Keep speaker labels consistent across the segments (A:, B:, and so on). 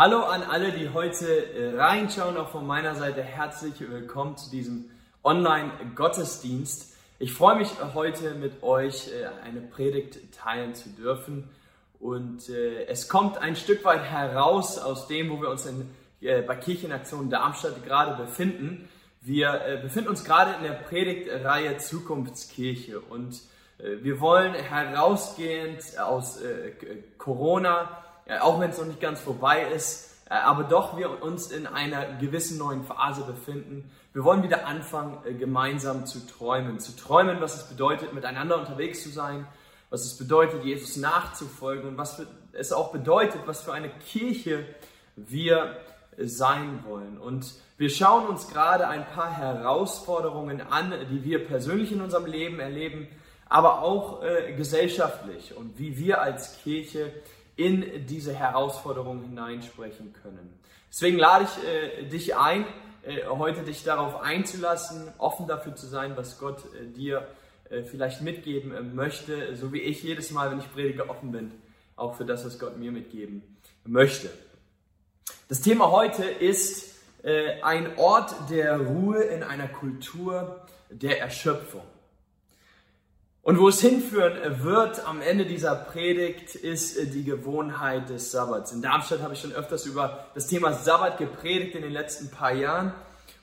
A: Hallo an alle, die heute äh, reinschauen, auch von meiner Seite herzlich willkommen zu diesem Online-Gottesdienst. Ich freue mich heute mit euch äh, eine Predigt teilen zu dürfen und äh, es kommt ein Stück weit heraus aus dem, wo wir uns in, bei Kirchenaktion Darmstadt gerade befinden. Wir befinden uns gerade in der Predigtreihe Zukunftskirche und wir wollen herausgehend aus Corona auch wenn es noch nicht ganz vorbei ist, äh, aber doch wir uns in einer gewissen neuen Phase befinden. Wir wollen wieder anfangen, äh, gemeinsam zu träumen. Zu träumen, was es bedeutet, miteinander unterwegs zu sein, was es bedeutet, Jesus nachzufolgen und was es auch bedeutet, was für eine Kirche wir sein wollen. Und wir schauen uns gerade ein paar Herausforderungen an, die wir persönlich in unserem Leben erleben, aber auch äh, gesellschaftlich und wie wir als Kirche in diese Herausforderung hineinsprechen können. Deswegen lade ich äh, dich ein, äh, heute dich darauf einzulassen, offen dafür zu sein, was Gott äh, dir äh, vielleicht mitgeben äh, möchte, so wie ich jedes Mal, wenn ich predige, offen bin, auch für das, was Gott mir mitgeben möchte. Das Thema heute ist äh, ein Ort der Ruhe in einer Kultur der Erschöpfung. Und wo es hinführen wird am Ende dieser Predigt, ist äh, die Gewohnheit des Sabbats. In Darmstadt habe ich schon öfters über das Thema Sabbat gepredigt in den letzten paar Jahren.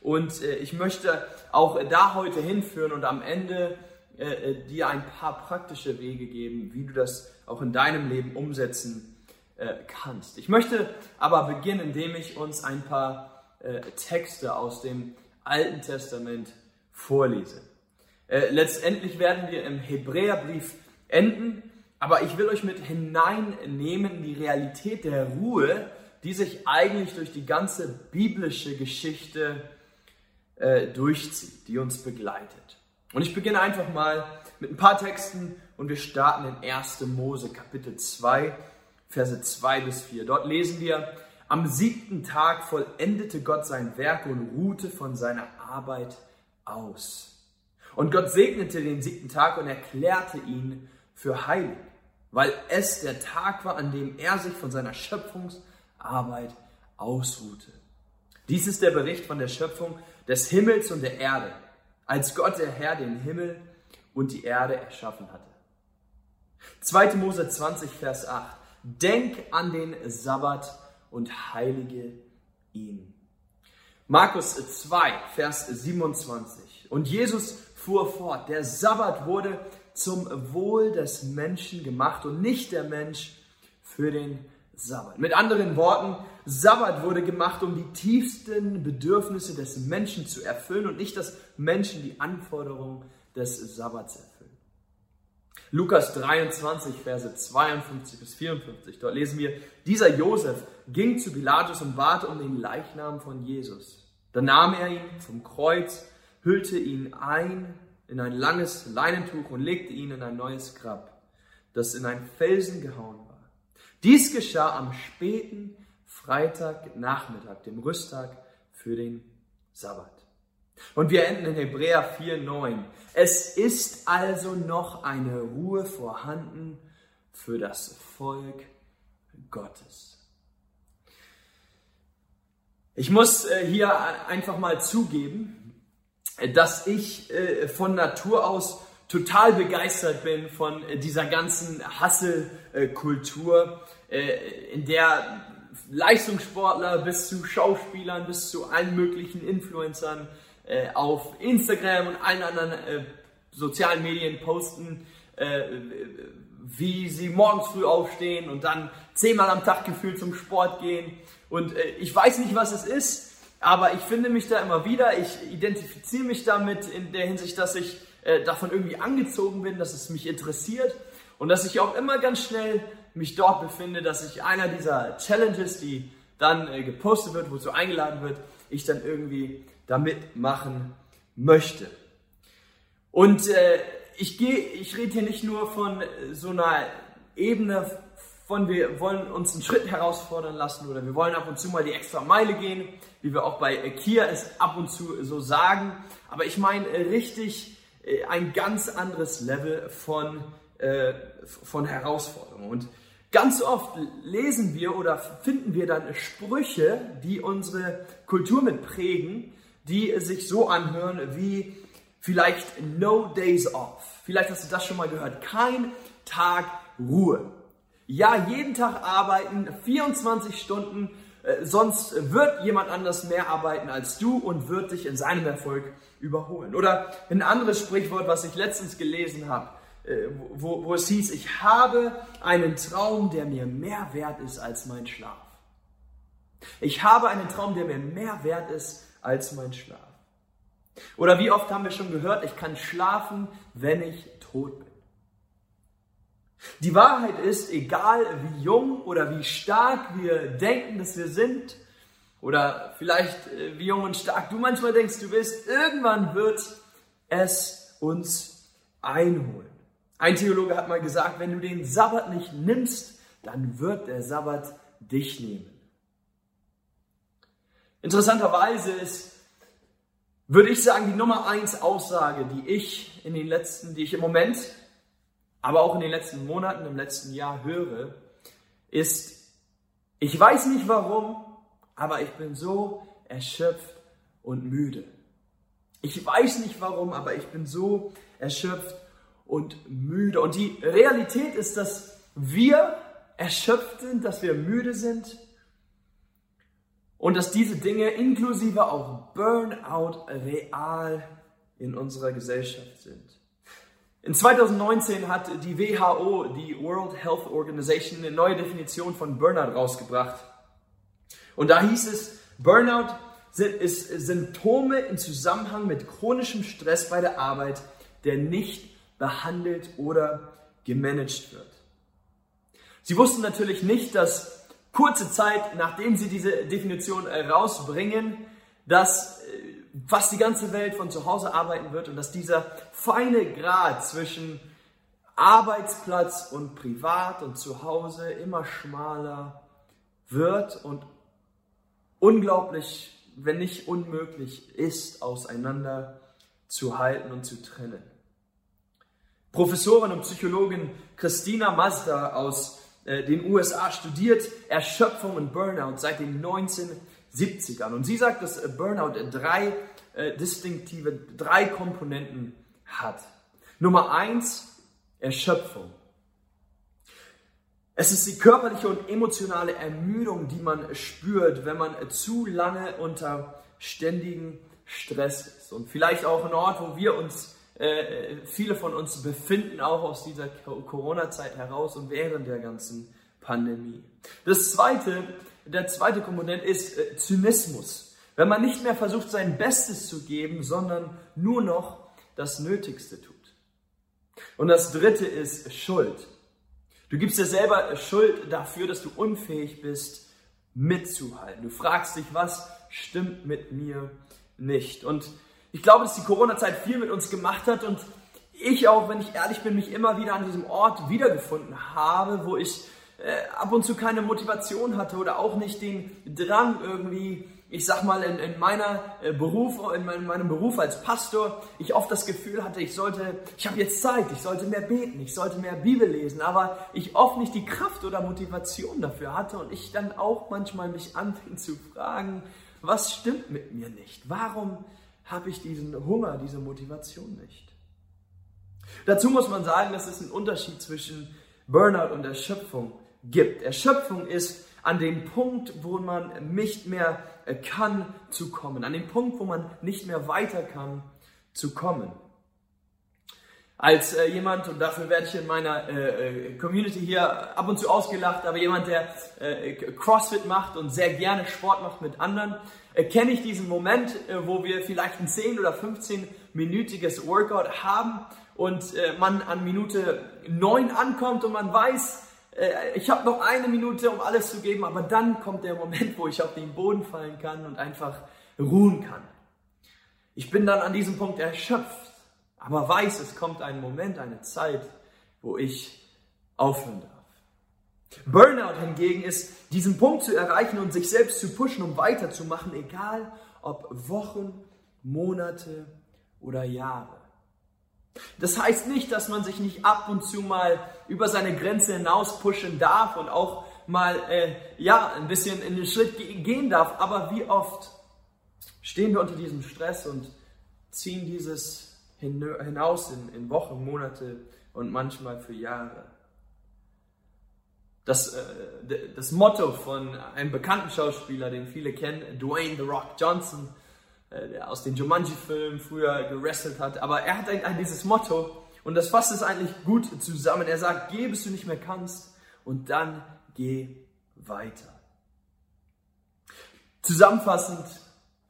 A: Und äh, ich möchte auch da heute hinführen und am Ende äh, dir ein paar praktische Wege geben, wie du das auch in deinem Leben umsetzen kannst. Ich möchte aber beginnen, indem ich uns ein paar Texte aus dem Alten Testament vorlese. Äh, letztendlich werden wir im Hebräerbrief enden, aber ich will euch mit hineinnehmen in die Realität der Ruhe, die sich eigentlich durch die ganze biblische Geschichte äh, durchzieht, die uns begleitet. Und ich beginne einfach mal mit ein paar Texten und wir starten in 1. Mose Kapitel 2, Verse 2 bis 4. Dort lesen wir, am siebten Tag vollendete Gott sein Werk und ruhte von seiner Arbeit aus. Und Gott segnete den siebten Tag und erklärte ihn für heilig, weil es der Tag war, an dem er sich von seiner Schöpfungsarbeit ausruhte. Dies ist der Bericht von der Schöpfung des Himmels und der Erde, als Gott der Herr den Himmel und die Erde erschaffen hatte. 2. Mose 20, Vers 8. Denk an den Sabbat und heilige ihn. Markus 2, Vers 27. Und Jesus fuhr fort, der Sabbat wurde zum Wohl des Menschen gemacht und nicht der Mensch für den Sabbat. Mit anderen Worten, Sabbat wurde gemacht, um die tiefsten Bedürfnisse des Menschen zu erfüllen und nicht, dass Menschen die Anforderungen des Sabbats erfüllen. Lukas 23, Verse 52 bis 54, dort lesen wir, dieser Josef ging zu Pilatus und bat um den Leichnam von Jesus. Dann nahm er ihn zum Kreuz hüllte ihn ein in ein langes Leinentuch und legte ihn in ein neues Grab, das in einen Felsen gehauen war. Dies geschah am späten Freitagnachmittag, dem Rüsttag für den Sabbat. Und wir enden in Hebräer 4,9. Es ist also noch eine Ruhe vorhanden für das Volk Gottes. Ich muss äh, hier einfach mal zugeben, dass ich äh, von Natur aus total begeistert bin von äh, dieser ganzen Hasselkultur, äh, in der Leistungssportler bis zu Schauspielern, bis zu allen möglichen Influencern auf Instagram und allen anderen sozialen Medien posten, wie sie morgens früh aufstehen und dann zehnmal am Tag gefühlt zum Sport gehen. Und ich weiß nicht, was es ist, aber ich finde mich da immer wieder, ich identifiziere mich damit in der Hinsicht, dass ich äh, davon irgendwie angezogen bin, dass es mich interessiert und dass ich auch immer ganz schnell mich dort befinde, dass ich einer dieser Challenges, die dann äh, gepostet wird, wozu eingeladen wird, ich dann irgendwie damit machen möchte. Und äh, ich gehe, ich rede hier nicht nur von so einer Ebene von wir wollen uns einen Schritt herausfordern lassen oder wir wollen ab und zu mal die extra Meile gehen, wie wir auch bei Kia es ab und zu so sagen. Aber ich meine äh, richtig äh, ein ganz anderes Level von, äh, von Herausforderungen. Und Ganz oft lesen wir oder finden wir dann Sprüche, die unsere Kultur mitprägen, die sich so anhören wie vielleicht No Days Off. Vielleicht hast du das schon mal gehört. Kein Tag Ruhe. Ja, jeden Tag arbeiten, 24 Stunden, sonst wird jemand anders mehr arbeiten als du und wird dich in seinem Erfolg überholen. Oder ein anderes Sprichwort, was ich letztens gelesen habe. Äh, wo, wo es hieß, ich habe einen Traum, der mir mehr wert ist als mein Schlaf. Ich habe einen Traum, der mir mehr wert ist als mein Schlaf. Oder wie oft haben wir schon gehört, ich kann schlafen, wenn ich tot bin. Die Wahrheit ist, egal wie jung oder wie stark wir denken, dass wir sind, oder vielleicht äh, wie jung und stark du manchmal denkst, du bist, irgendwann wird es uns einholen. Ein Theologe hat mal gesagt, wenn du den Sabbat nicht nimmst, dann wird der Sabbat dich nehmen. Interessanterweise ist, würde ich sagen, die Nummer eins Aussage, die ich in den letzten, die ich im Moment, aber auch in den letzten Monaten, im letzten Jahr höre, ist, ich weiß nicht warum, aber ich bin so erschöpft und müde. Ich weiß nicht warum, aber ich bin so erschöpft und müde. Und die Realität ist, dass wir erschöpft sind, dass wir müde sind und dass diese Dinge inklusive auch Burnout real in unserer Gesellschaft sind. In 2019 hat die WHO, die World Health Organization, eine neue Definition von Burnout rausgebracht. Und da hieß es, Burnout ist Symptome im Zusammenhang mit chronischem Stress bei der Arbeit, der nicht behandelt oder gemanagt wird. Sie wussten natürlich nicht, dass kurze Zeit nachdem sie diese Definition rausbringen, dass äh, fast die ganze Welt von zu Hause arbeiten wird und dass dieser feine Grad zwischen Arbeitsplatz und Privat und Zuhause immer schmaler wird und unglaublich, wenn nicht unmöglich ist, auseinander zu halten und zu trennen. Professorin und Psychologin Christina Mazda aus äh, den USA studiert Erschöpfung und Burnout seit den 1970ern. Und sie sagt, dass äh, Burnout drei äh, distinktive, drei Komponenten hat. Nummer eins, Erschöpfung. Es ist die körperliche und emotionale Ermüdung, die man spürt, wenn man zu lange unter ständigen Stress ist. Und vielleicht auch ein Ort, wo wir uns, äh, viele von uns befinden, auch aus dieser Corona-Zeit heraus und während der ganzen Pandemie. Das zweite, der zweite Komponent ist äh, Zynismus. Wenn man nicht mehr versucht, sein Bestes zu geben, sondern nur noch das Nötigste tut. Und das dritte ist Schuld. Du gibst dir selber Schuld dafür, dass du unfähig bist, mitzuhalten. Du fragst dich, was stimmt mit mir nicht? Und ich glaube, dass die Corona-Zeit viel mit uns gemacht hat und ich auch, wenn ich ehrlich bin, mich immer wieder an diesem Ort wiedergefunden habe, wo ich äh, ab und zu keine Motivation hatte oder auch nicht den Drang irgendwie ich sag mal, in, in meiner äh, Beruf, in meinem, meinem, Beruf als Pastor, ich oft das Gefühl hatte, ich sollte, ich habe jetzt Zeit, ich sollte mehr beten, ich sollte mehr Bibel lesen, aber ich oft nicht die Kraft oder Motivation dafür hatte und ich dann auch manchmal mich anfing zu fragen, was stimmt mit mir nicht? Warum habe ich diesen Hunger, diese Motivation nicht? Dazu muss man sagen, dass es einen Unterschied zwischen Burnout und Erschöpfung gibt. Erschöpfung ist an dem Punkt, wo man nicht mehr äh, kann, zu kommen. An dem Punkt, wo man nicht mehr weiter kann, zu kommen. Als äh, jemand, und dafür werde ich in meiner äh, äh, Community hier ab und zu ausgelacht, aber jemand, der äh, CrossFit macht und sehr gerne Sport macht mit anderen, äh, kenne ich diesen Moment, wo wir vielleicht ein 10 oder 15-minütiges Workout haben und man an Minute 9 ankommt und man weiß, ich habe noch eine Minute, um alles zu geben, aber dann kommt der Moment, wo ich auf den Boden fallen kann und einfach ruhen kann. Ich bin dann an diesem Punkt erschöpft, aber weiß, es kommt ein Moment, eine Zeit, wo ich aufhören darf. Burnout hingegen ist, diesen Punkt zu erreichen und sich selbst zu pushen, um weiterzumachen, egal ob Wochen, Monate oder Jahre. Das heißt nicht, dass man sich nicht ab und zu mal über seine Grenze hinaus pushen darf und auch mal äh, ja ein bisschen in den Schritt gehen darf. Aber wie oft stehen wir unter diesem Stress und ziehen dieses hinaus in, in Wochen, Monate und manchmal für Jahre? Das, äh, das Motto von einem bekannten Schauspieler, den viele kennen, Dwayne The Rock Johnson, äh, der aus den Jumanji-Filmen früher gewrestelt hat. Aber er hat ein, dieses Motto und das fasst es eigentlich gut zusammen. Er sagt, geh, bis du nicht mehr kannst und dann geh weiter. Zusammenfassend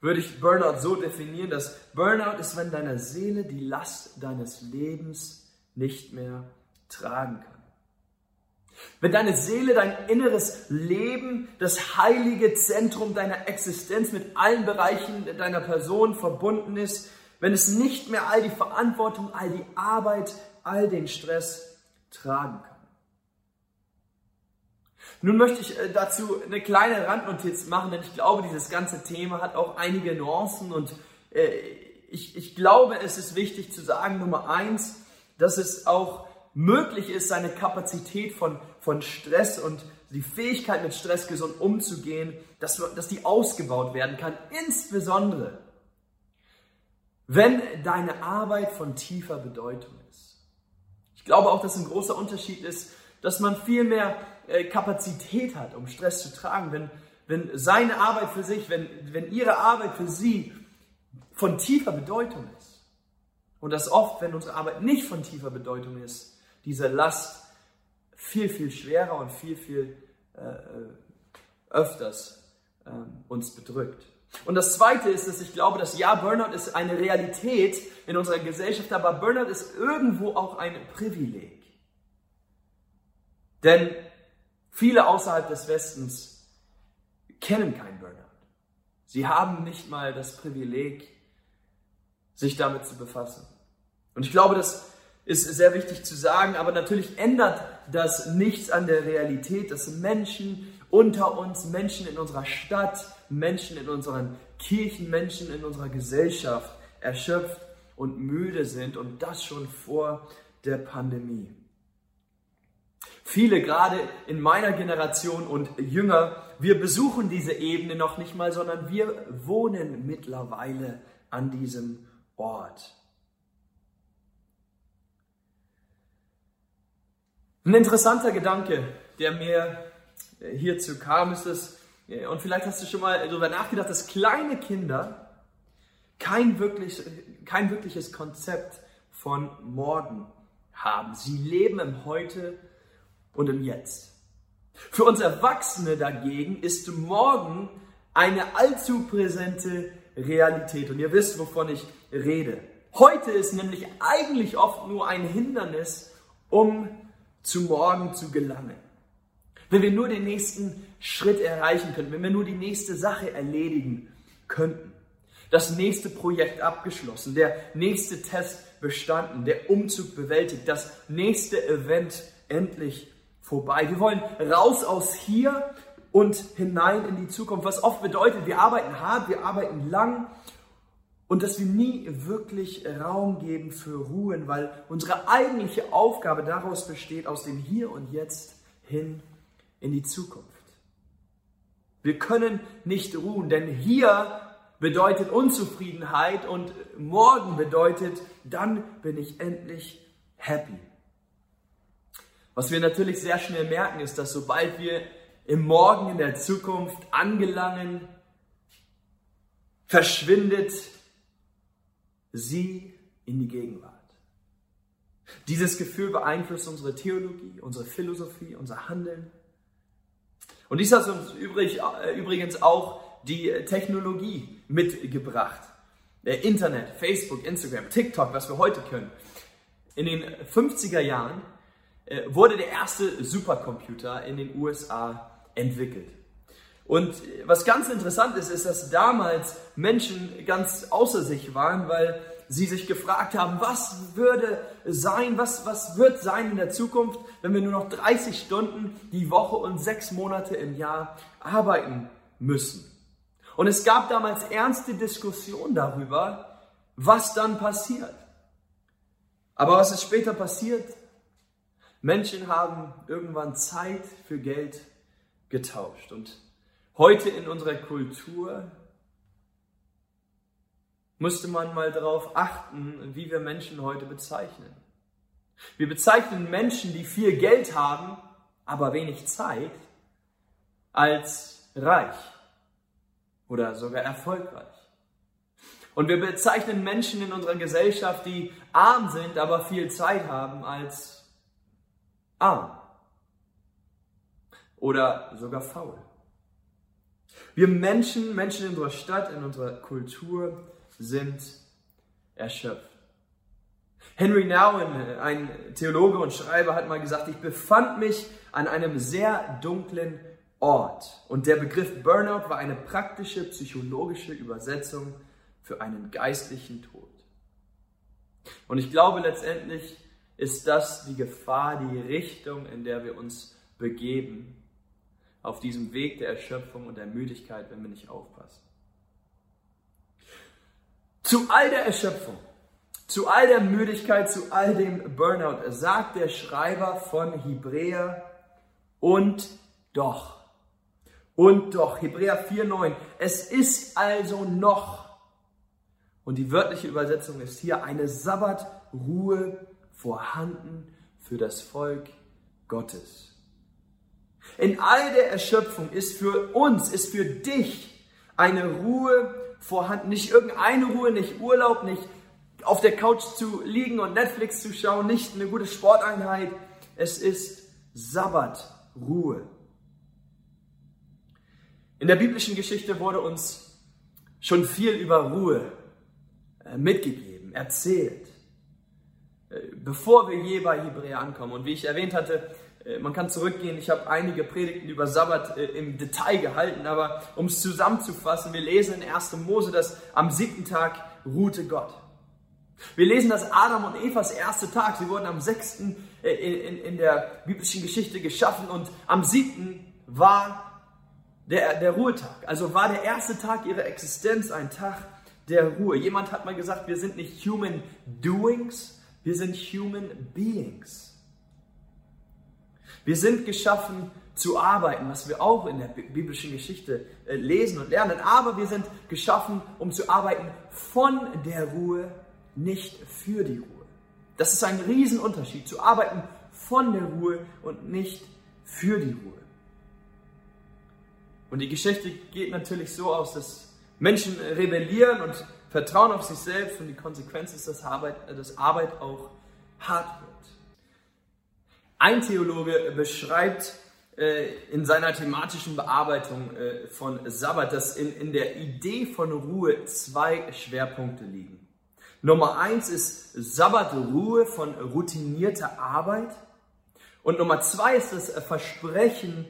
A: würde ich Burnout so definieren, dass Burnout ist, wenn deine Seele die Last deines Lebens nicht mehr tragen kann. Wenn deine Seele, dein inneres Leben, das heilige Zentrum deiner Existenz mit allen Bereichen deiner Person verbunden ist, wenn es nicht mehr all die Verantwortung, all die Arbeit, all den Stress tragen kann. Nun möchte ich äh, dazu eine kleine Randnotiz machen, denn ich glaube, dieses ganze Thema hat auch einige Nuancen und äh, ich, ich glaube, es ist wichtig zu sagen, Nummer eins, dass es auch möglich ist, seine Kapazität von, von Stress und die Fähigkeit mit Stress gesund umzugehen, dass, dass die ausgebaut werden kann. Insbesondere, wenn deine Arbeit von tiefer Bedeutung ist. Ich glaube auch, dass ein großer Unterschied ist, dass man viel mehr äh, Kapazität hat, um Stress zu tragen, wenn, wenn seine Arbeit für sich, wenn, wenn ihre Arbeit für sie von tiefer Bedeutung ist. Und dass oft, wenn unsere Arbeit nicht von tiefer Bedeutung ist, diese Last viel, viel schwerer und viel, viel äh, öfters äh, uns bedrückt. Und das Zweite ist, dass ich glaube, dass ja, Burnout ist eine Realität in unserer Gesellschaft, aber Burnout ist irgendwo auch ein Privileg. Denn viele außerhalb des Westens kennen kein Burnout. Sie haben nicht mal das Privileg, sich damit zu befassen. Und ich glaube, dass ist sehr wichtig zu sagen, aber natürlich ändert das nichts an der Realität, dass Menschen unter uns, Menschen in unserer Stadt, Menschen in unseren Kirchen, Menschen in unserer Gesellschaft erschöpft und müde sind und das schon vor der Pandemie. Viele, gerade in meiner Generation und jünger, wir besuchen diese Ebene noch nicht mal, sondern wir wohnen mittlerweile an diesem Ort. Ein interessanter Gedanke, der mir äh, hierzu kam, ist es, äh, und vielleicht hast du schon mal darüber nachgedacht, dass kleine Kinder kein, wirklich, kein wirkliches Konzept von morgen haben. Sie leben im Heute und im Jetzt. Für uns Erwachsene dagegen ist morgen eine allzu präsente Realität. Und ihr wisst, wovon ich rede. Heute ist nämlich eigentlich oft nur ein Hindernis, um zu morgen zu gelangen. Wenn wir nur den nächsten Schritt erreichen könnten, wenn wir nur die nächste Sache erledigen könnten, das nächste Projekt abgeschlossen, der nächste Test bestanden, der Umzug bewältigt, das nächste Event endlich vorbei. Wir wollen raus aus hier und hinein in die Zukunft, was oft bedeutet, wir arbeiten hart, wir arbeiten lang und dass wir nie wirklich Raum geben für Ruhen, weil unsere eigentliche Aufgabe daraus besteht, aus dem Hier und Jetzt hin in die Zukunft. Wir können nicht ruhen, denn hier bedeutet Unzufriedenheit und morgen bedeutet, dann bin ich endlich happy. Was wir natürlich sehr schnell merken, ist, dass sobald wir im Morgen in der Zukunft angelangen, verschwindet sie in die Gegenwart. Dieses Gefühl beeinflusst unsere Theologie, unsere Philosophie, unser Handeln. Und dies hat uns übrig, äh, übrigens auch die Technologie mitgebracht. Der Internet, Facebook, Instagram, TikTok, was wir heute können. In den 50er Jahren äh, wurde der erste Supercomputer in den USA entwickelt. Und was ganz interessant ist, ist, dass damals Menschen ganz außer sich waren, weil sie sich gefragt haben, was würde sein, was, was wird sein in der Zukunft, wenn wir nur noch 30 Stunden die Woche und sechs Monate im Jahr arbeiten müssen. Und es gab damals ernste Diskussionen darüber, was dann passiert. Aber was ist später passiert? Menschen haben irgendwann Zeit für Geld getauscht. Und heute in unserer Kultur musste man mal darauf achten, wie wir Menschen heute bezeichnen. Wir bezeichnen Menschen, die viel Geld haben, aber wenig Zeit, als reich oder sogar erfolgreich. Und wir bezeichnen Menschen in unserer Gesellschaft, die arm sind, aber viel Zeit haben, als arm oder sogar faul. Wir Menschen, Menschen in unserer Stadt, in unserer Kultur sind erschöpft. Henry Nouwen, ein Theologe und Schreiber, hat mal gesagt, ich befand mich an einem sehr dunklen Ort. Und der Begriff Burnout war eine praktische psychologische Übersetzung für einen geistlichen Tod. Und ich glaube letztendlich ist das die Gefahr, die Richtung, in der wir uns begeben, auf diesem Weg der Erschöpfung und der Müdigkeit, wenn wir nicht aufpassen. Zu all der Erschöpfung, zu all der Müdigkeit, zu all dem Burnout sagt der Schreiber von Hebräer und doch. Und doch, Hebräer 4,9. Es ist also noch, und die wörtliche Übersetzung ist hier, eine Sabbatruhe vorhanden für das Volk Gottes. In all der Erschöpfung ist für uns, ist für dich eine Ruhe vorhanden. Nicht irgendeine Ruhe, nicht Urlaub, nicht auf der Couch zu liegen und Netflix zu schauen, nicht eine gute Sporteinheit. Es ist Sabbatruhe. In der biblischen Geschichte wurde uns schon viel über Ruhe äh, mitgegeben, erzählt, äh, bevor wir je bei Hebräer ankommen. Und wie ich erwähnt hatte, man kann zurückgehen, ich habe einige Predigten über Sabbat im Detail gehalten, aber um es zusammenzufassen, wir lesen in 1. Mose, dass am siebten Tag ruhte Gott. Wir lesen, dass Adam und Evas erste Tag, sie wurden am sechsten in, in der biblischen Geschichte geschaffen und am siebten war der, der Ruhetag. Also war der erste Tag ihrer Existenz ein Tag der Ruhe. Jemand hat mal gesagt, wir sind nicht human doings, wir sind human beings. Wir sind geschaffen zu arbeiten, was wir auch in der biblischen Geschichte äh, lesen und lernen. Aber wir sind geschaffen, um zu arbeiten von der Ruhe, nicht für die Ruhe. Das ist ein Riesenunterschied, zu arbeiten von der Ruhe und nicht für die Ruhe. Und die Geschichte geht natürlich so aus, dass Menschen rebellieren und vertrauen auf sich selbst und die Konsequenz ist, dass Arbeit, dass Arbeit auch hart wird. Ein Theologe beschreibt äh, in seiner thematischen Bearbeitung äh, von Sabbat, dass in, in der Idee von Ruhe zwei Schwerpunkte liegen. Nummer eins ist Sabbatruhe von routinierter Arbeit. Und Nummer zwei ist das Versprechen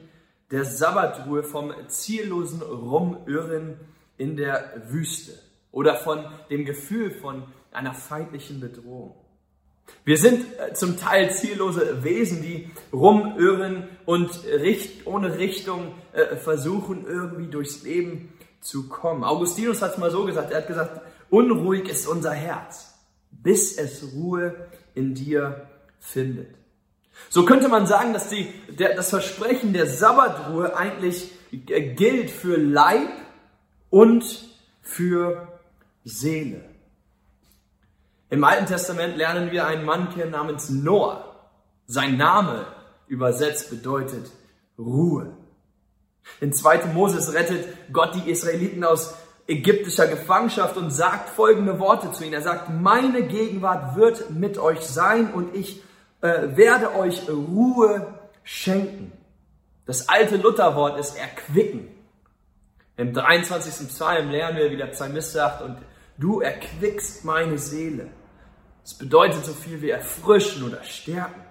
A: der Sabbatruhe vom ziellosen Rumirren in der Wüste oder von dem Gefühl von einer feindlichen Bedrohung. Wir sind äh, zum Teil ziellose Wesen, die rumirren und ohne Richtung äh, versuchen, irgendwie durchs Leben zu kommen. Augustinus hat es mal so gesagt, er hat gesagt, unruhig ist unser Herz, bis es Ruhe in dir findet. So könnte man sagen, dass die, der, das Versprechen der Sabbatruhe eigentlich äh, gilt für Leib und für Seele. Im Alten Testament lernen wir einen Mann kennen namens Noah. Sein Name übersetzt bedeutet Ruhe. In 2. Moses rettet Gott die Israeliten aus ägyptischer Gefangenschaft und sagt folgende Worte zu ihnen. Er sagt, meine Gegenwart wird mit euch sein und ich äh, werde euch Ruhe schenken. Das alte Lutherwort ist erquicken. Im 23. Psalm lernen wir, wie der Psalmist sagt, und du erquickst meine Seele. Das bedeutet so viel wie erfrischen oder stärken.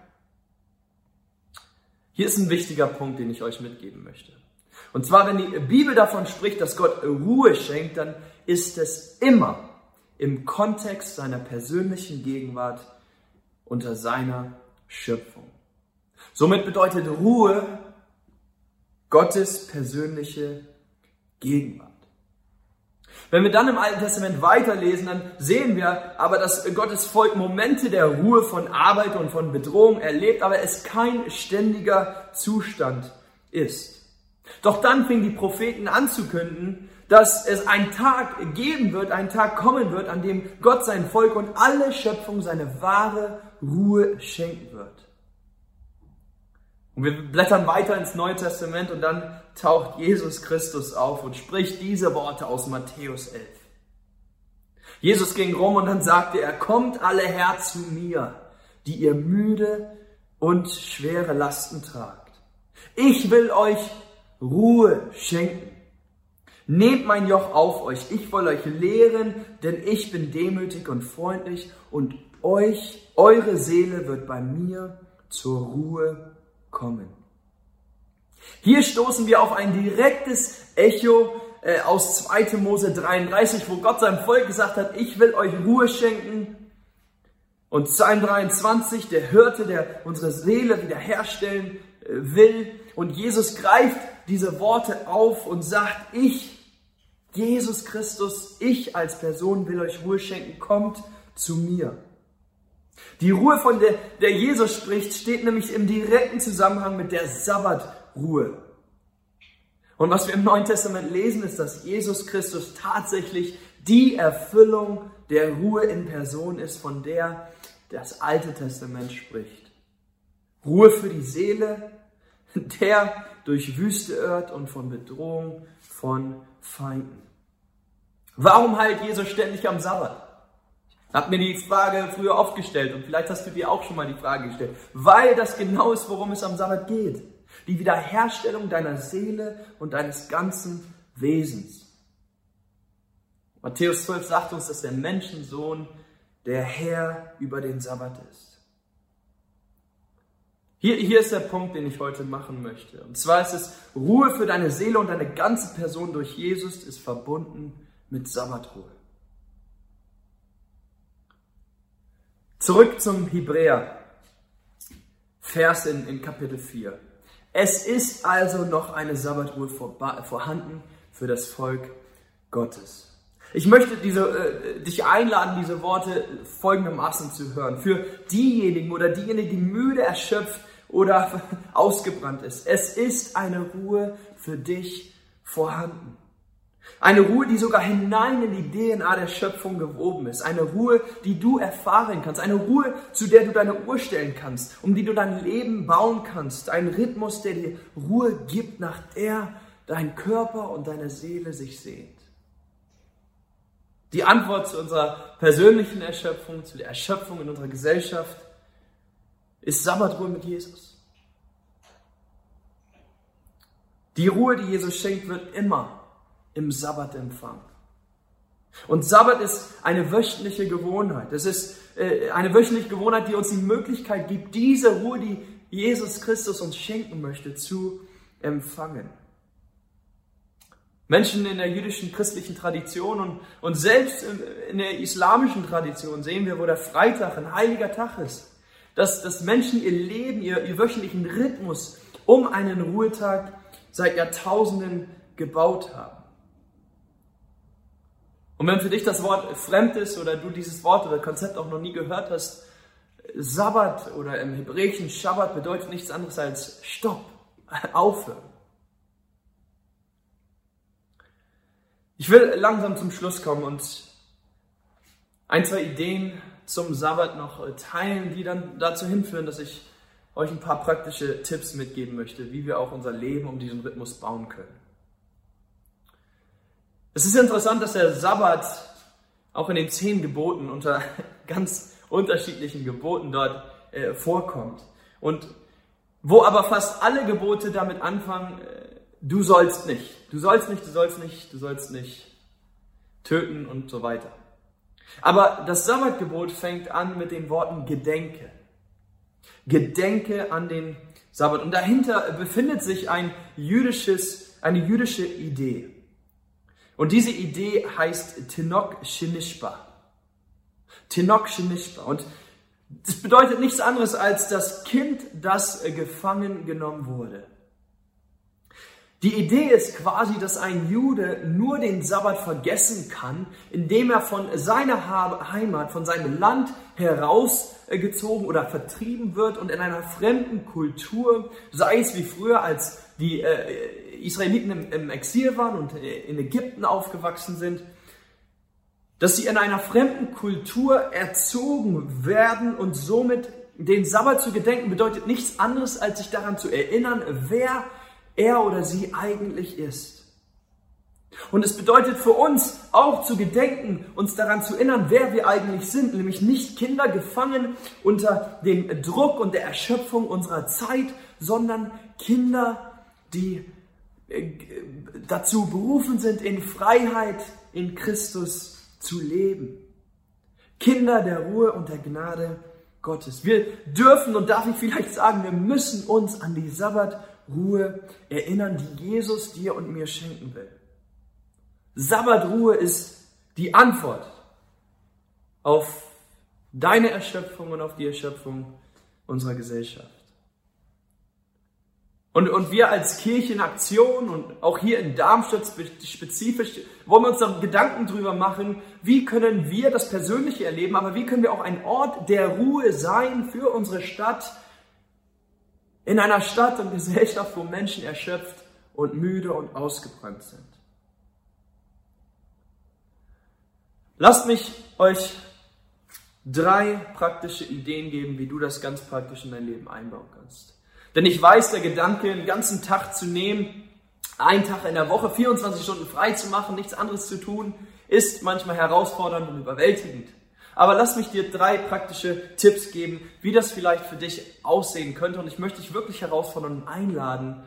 A: Hier ist ein wichtiger Punkt, den ich euch mitgeben möchte. Und zwar, wenn die Bibel davon spricht, dass Gott Ruhe schenkt, dann ist es immer im Kontext seiner persönlichen Gegenwart unter seiner Schöpfung. Somit bedeutet Ruhe Gottes persönliche Gegenwart. Wenn wir dann im Alten Testament weiterlesen, dann sehen wir aber, dass Gottes Volk Momente der Ruhe von Arbeit und von Bedrohung erlebt, aber es kein ständiger Zustand ist. Doch dann fingen die Propheten an zu künden, dass es einen Tag geben wird, einen Tag kommen wird, an dem Gott sein Volk und alle Schöpfung seine wahre Ruhe schenken wird. Und wir blättern weiter ins Neue Testament und dann taucht Jesus Christus auf und spricht diese Worte aus Matthäus 11. Jesus ging rum und dann sagte er, kommt alle her zu mir, die ihr müde und schwere Lasten tragt. Ich will euch Ruhe schenken. Nehmt mein Joch auf euch, ich will euch lehren, denn ich bin demütig und freundlich und euch, eure Seele wird bei mir zur Ruhe kommen. Hier stoßen wir auf ein direktes Echo äh, aus 2. Mose 33, wo Gott seinem Volk gesagt hat, ich will euch Ruhe schenken. Und Psalm 23, der Hirte, der unsere Seele wiederherstellen äh, will. Und Jesus greift diese Worte auf und sagt, ich, Jesus Christus, ich als Person will euch Ruhe schenken, kommt zu mir. Die Ruhe, von der, der Jesus spricht, steht nämlich im direkten Zusammenhang mit der Sabbatruhe. Und was wir im Neuen Testament lesen, ist, dass Jesus Christus tatsächlich die Erfüllung der Ruhe in Person ist, von der das Alte Testament spricht. Ruhe für die Seele, der durch Wüste irrt und von Bedrohung von Feinden. Warum heilt Jesus ständig am Sabbat? Hab mir die Frage früher oft gestellt und vielleicht hast du dir auch schon mal die Frage gestellt, weil das genau ist, worum es am Sabbat geht. Die Wiederherstellung deiner Seele und deines ganzen Wesens. Matthäus 12 sagt uns, dass der Menschensohn der Herr über den Sabbat ist. Hier, hier ist der Punkt, den ich heute machen möchte. Und zwar ist es, Ruhe für deine Seele und deine ganze Person durch Jesus ist verbunden mit Sabbatruhe. Zurück zum Hebräer, Vers in, in Kapitel 4. Es ist also noch eine Sabbatruhe vorhanden für das Volk Gottes. Ich möchte diese, äh, dich einladen, diese Worte folgendermaßen zu hören. Für diejenigen oder diejenigen, die müde, erschöpft oder ausgebrannt ist. Es ist eine Ruhe für dich vorhanden. Eine Ruhe, die sogar hinein in die DNA der Schöpfung gewoben ist. Eine Ruhe, die du erfahren kannst. Eine Ruhe, zu der du deine Uhr stellen kannst, um die du dein Leben bauen kannst. Ein Rhythmus, der dir Ruhe gibt, nach der dein Körper und deine Seele sich sehnt. Die Antwort zu unserer persönlichen Erschöpfung, zu der Erschöpfung in unserer Gesellschaft, ist Sabbatruhe mit Jesus. Die Ruhe, die Jesus schenkt, wird immer im Sabbatempfang. Und Sabbat ist eine wöchentliche Gewohnheit. Es ist äh, eine wöchentliche Gewohnheit, die uns die Möglichkeit gibt, diese Ruhe, die Jesus Christus uns schenken möchte, zu empfangen. Menschen in der jüdischen christlichen Tradition und, und selbst in der islamischen Tradition sehen wir, wo der Freitag ein heiliger Tag ist, dass, dass Menschen ihr Leben, ihr, ihr wöchentlichen Rhythmus um einen Ruhetag seit Jahrtausenden gebaut haben. Und wenn für dich das Wort fremd ist oder du dieses Wort oder Konzept auch noch nie gehört hast, Sabbat oder im Hebräischen Shabbat bedeutet nichts anderes als Stopp, aufhören. Ich will langsam zum Schluss kommen und ein, zwei Ideen zum Sabbat noch teilen, die dann dazu hinführen, dass ich euch ein paar praktische Tipps mitgeben möchte, wie wir auch unser Leben um diesen Rhythmus bauen können. Es ist interessant, dass der Sabbat auch in den zehn Geboten unter ganz unterschiedlichen Geboten dort äh, vorkommt. Und wo aber fast alle Gebote damit anfangen, äh, du sollst nicht, du sollst nicht, du sollst nicht, du sollst nicht töten und so weiter. Aber das Sabbatgebot fängt an mit den Worten Gedenke. Gedenke an den Sabbat. Und dahinter befindet sich ein jüdisches, eine jüdische Idee. Und diese Idee heißt Tinok Shinishba. Tinok Shinishba. Und das bedeutet nichts anderes als das Kind, das gefangen genommen wurde. Die Idee ist quasi, dass ein Jude nur den Sabbat vergessen kann, indem er von seiner Heimat, von seinem Land herausgezogen oder vertrieben wird und in einer fremden Kultur, sei es wie früher, als die äh, Israeliten im, im Exil waren und in Ägypten aufgewachsen sind, dass sie in einer fremden Kultur erzogen werden und somit den Sabbat zu gedenken bedeutet nichts anderes, als sich daran zu erinnern, wer er oder sie eigentlich ist. Und es bedeutet für uns auch zu gedenken, uns daran zu erinnern, wer wir eigentlich sind, nämlich nicht Kinder gefangen unter dem Druck und der Erschöpfung unserer Zeit, sondern Kinder, die dazu berufen sind, in Freiheit in Christus zu leben. Kinder der Ruhe und der Gnade Gottes. Wir dürfen und darf ich vielleicht sagen, wir müssen uns an die Sabbatruhe erinnern, die Jesus dir und mir schenken will. Sabbatruhe ist die Antwort auf deine Erschöpfung und auf die Erschöpfung unserer Gesellschaft. Und, und wir als Kirche in Aktion und auch hier in Darmstadt spezifisch wollen wir uns dann Gedanken drüber machen, wie können wir das Persönliche erleben, aber wie können wir auch ein Ort der Ruhe sein für unsere Stadt, in einer Stadt und Gesellschaft, wo Menschen erschöpft und müde und ausgebrannt sind. Lasst mich euch drei praktische Ideen geben, wie du das ganz praktisch in dein Leben einbauen kannst. Denn ich weiß, der Gedanke, einen ganzen Tag zu nehmen, einen Tag in der Woche, 24 Stunden frei zu machen, nichts anderes zu tun, ist manchmal herausfordernd und überwältigend. Aber lass mich dir drei praktische Tipps geben, wie das vielleicht für dich aussehen könnte. Und ich möchte dich wirklich herausfordern und einladen,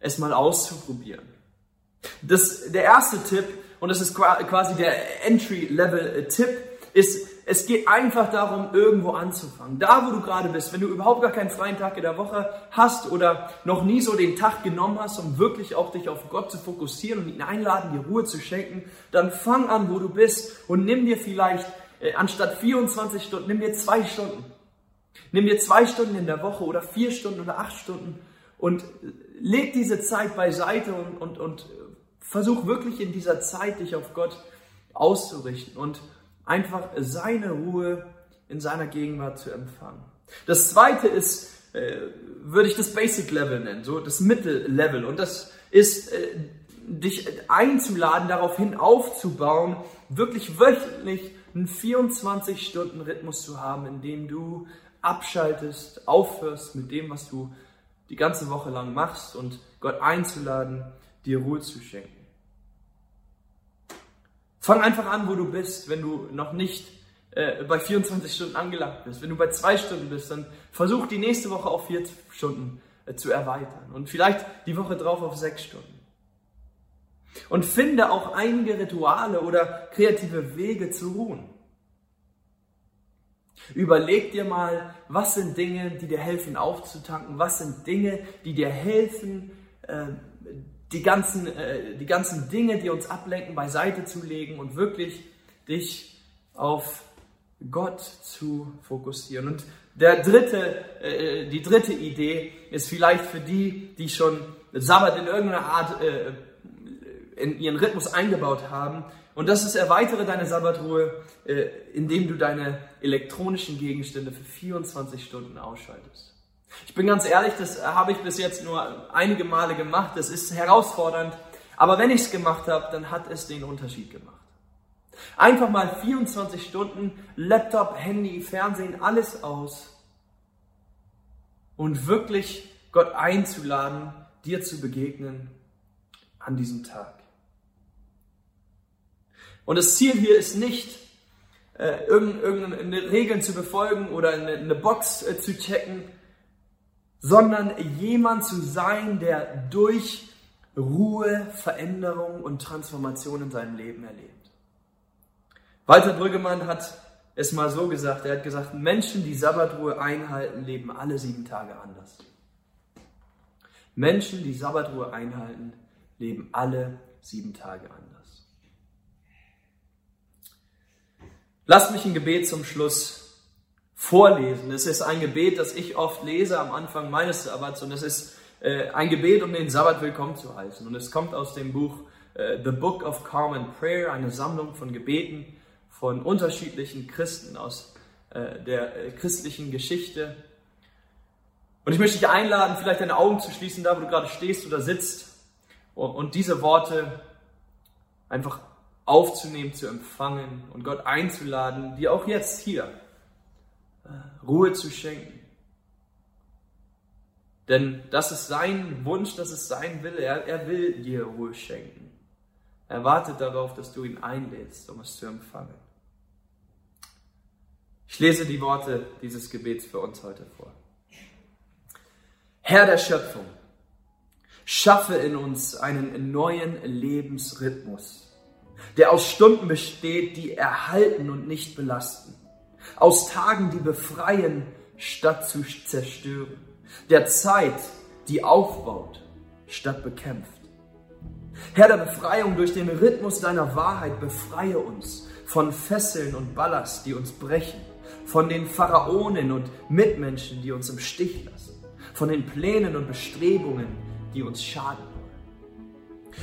A: es mal auszuprobieren. Das, der erste Tipp, und das ist quasi der Entry-Level-Tipp, ist, es geht einfach darum, irgendwo anzufangen. Da, wo du gerade bist, wenn du überhaupt gar keinen freien Tag in der Woche hast oder noch nie so den Tag genommen hast, um wirklich auch dich auf Gott zu fokussieren und ihn einladen, dir Ruhe zu schenken, dann fang an, wo du bist und nimm dir vielleicht äh, anstatt 24 Stunden, nimm dir zwei Stunden. Nimm dir zwei Stunden in der Woche oder vier Stunden oder acht Stunden und leg diese Zeit beiseite und, und, und versuch wirklich in dieser Zeit dich auf Gott auszurichten und einfach seine Ruhe in seiner Gegenwart zu empfangen. Das zweite ist, äh, würde ich das Basic Level nennen, so das Mittellevel. Und das ist, äh, dich einzuladen, daraufhin aufzubauen, wirklich wöchentlich einen 24-Stunden-Rhythmus zu haben, in dem du abschaltest, aufhörst mit dem, was du die ganze Woche lang machst und Gott einzuladen, dir Ruhe zu schenken. Fang einfach an, wo du bist, wenn du noch nicht äh, bei 24 Stunden angelangt bist. Wenn du bei zwei Stunden bist, dann versuch die nächste Woche auf vier Stunden äh, zu erweitern und vielleicht die Woche drauf auf sechs Stunden. Und finde auch einige Rituale oder kreative Wege zu ruhen. Überleg dir mal, was sind Dinge, die dir helfen aufzutanken, was sind Dinge, die dir helfen, äh, die ganzen, äh, die ganzen Dinge, die uns ablenken, beiseite zu legen und wirklich dich auf Gott zu fokussieren. Und der dritte, äh, die dritte Idee ist vielleicht für die, die schon Sabbat in irgendeiner Art äh, in ihren Rhythmus eingebaut haben. Und das ist, erweitere deine Sabbatruhe, äh, indem du deine elektronischen Gegenstände für 24 Stunden ausschaltest. Ich bin ganz ehrlich, das habe ich bis jetzt nur einige Male gemacht. Das ist herausfordernd. Aber wenn ich es gemacht habe, dann hat es den Unterschied gemacht. Einfach mal 24 Stunden Laptop, Handy, Fernsehen, alles aus. Und wirklich Gott einzuladen, dir zu begegnen an diesem Tag. Und das Ziel hier ist nicht, äh, irgendeine Regeln zu befolgen oder eine Box äh, zu checken, sondern jemand zu sein, der durch Ruhe, Veränderung und Transformation in seinem Leben erlebt. Walter Brüggemann hat es mal so gesagt, er hat gesagt, Menschen, die Sabbatruhe einhalten, leben alle sieben Tage anders. Menschen, die Sabbatruhe einhalten, leben alle sieben Tage anders. Lasst mich ein Gebet zum Schluss vorlesen. Es ist ein Gebet, das ich oft lese am Anfang meines Sabbats und es ist äh, ein Gebet, um den Sabbat willkommen zu heißen. Und es kommt aus dem Buch äh, The Book of Common Prayer, eine Sammlung von Gebeten von unterschiedlichen Christen aus äh, der äh, christlichen Geschichte. Und ich möchte dich einladen, vielleicht deine Augen zu schließen, da wo du gerade stehst oder sitzt, und, und diese Worte einfach aufzunehmen, zu empfangen und Gott einzuladen, dir auch jetzt hier Ruhe zu schenken. Denn das ist sein Wunsch, das ist sein Wille. Er, er will dir Ruhe schenken. Er wartet darauf, dass du ihn einlädst, um es zu empfangen. Ich lese die Worte dieses Gebets für uns heute vor. Herr der Schöpfung, schaffe in uns einen neuen Lebensrhythmus, der aus Stunden besteht, die erhalten und nicht belasten, aus Tagen, die befreien, statt zu zerstören, der Zeit, die aufbaut, statt bekämpft. Herr der Befreiung durch den Rhythmus deiner Wahrheit, befreie uns von Fesseln und Ballast, die uns brechen, von den Pharaonen und Mitmenschen, die uns im Stich lassen, von den Plänen und Bestrebungen, die uns schaden wollen.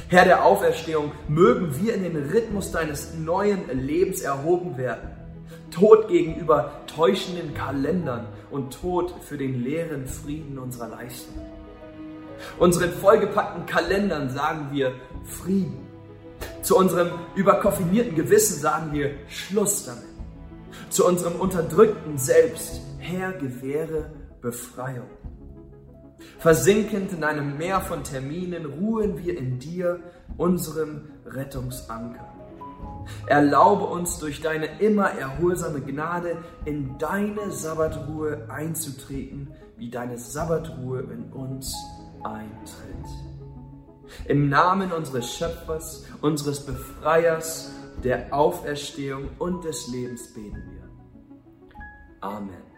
A: Herr der Auferstehung, mögen wir in den Rhythmus deines neuen Lebens erhoben werden. Tod gegenüber täuschenden Kalendern und Tod für den leeren Frieden unserer Leistung. Unseren vollgepackten Kalendern sagen wir Frieden. Zu unserem überkoffinierten Gewissen sagen wir Schluss damit. Zu unserem unterdrückten Selbst, Herr, gewähre Befreiung. Versinkend in einem Meer von Terminen ruhen wir in dir, unserem Rettungsanker. Erlaube uns durch deine immer erholsame Gnade in deine Sabbatruhe einzutreten, wie deine Sabbatruhe in uns eintritt. Im Namen unseres Schöpfers, unseres Befreiers, der Auferstehung und des Lebens beten wir. Amen.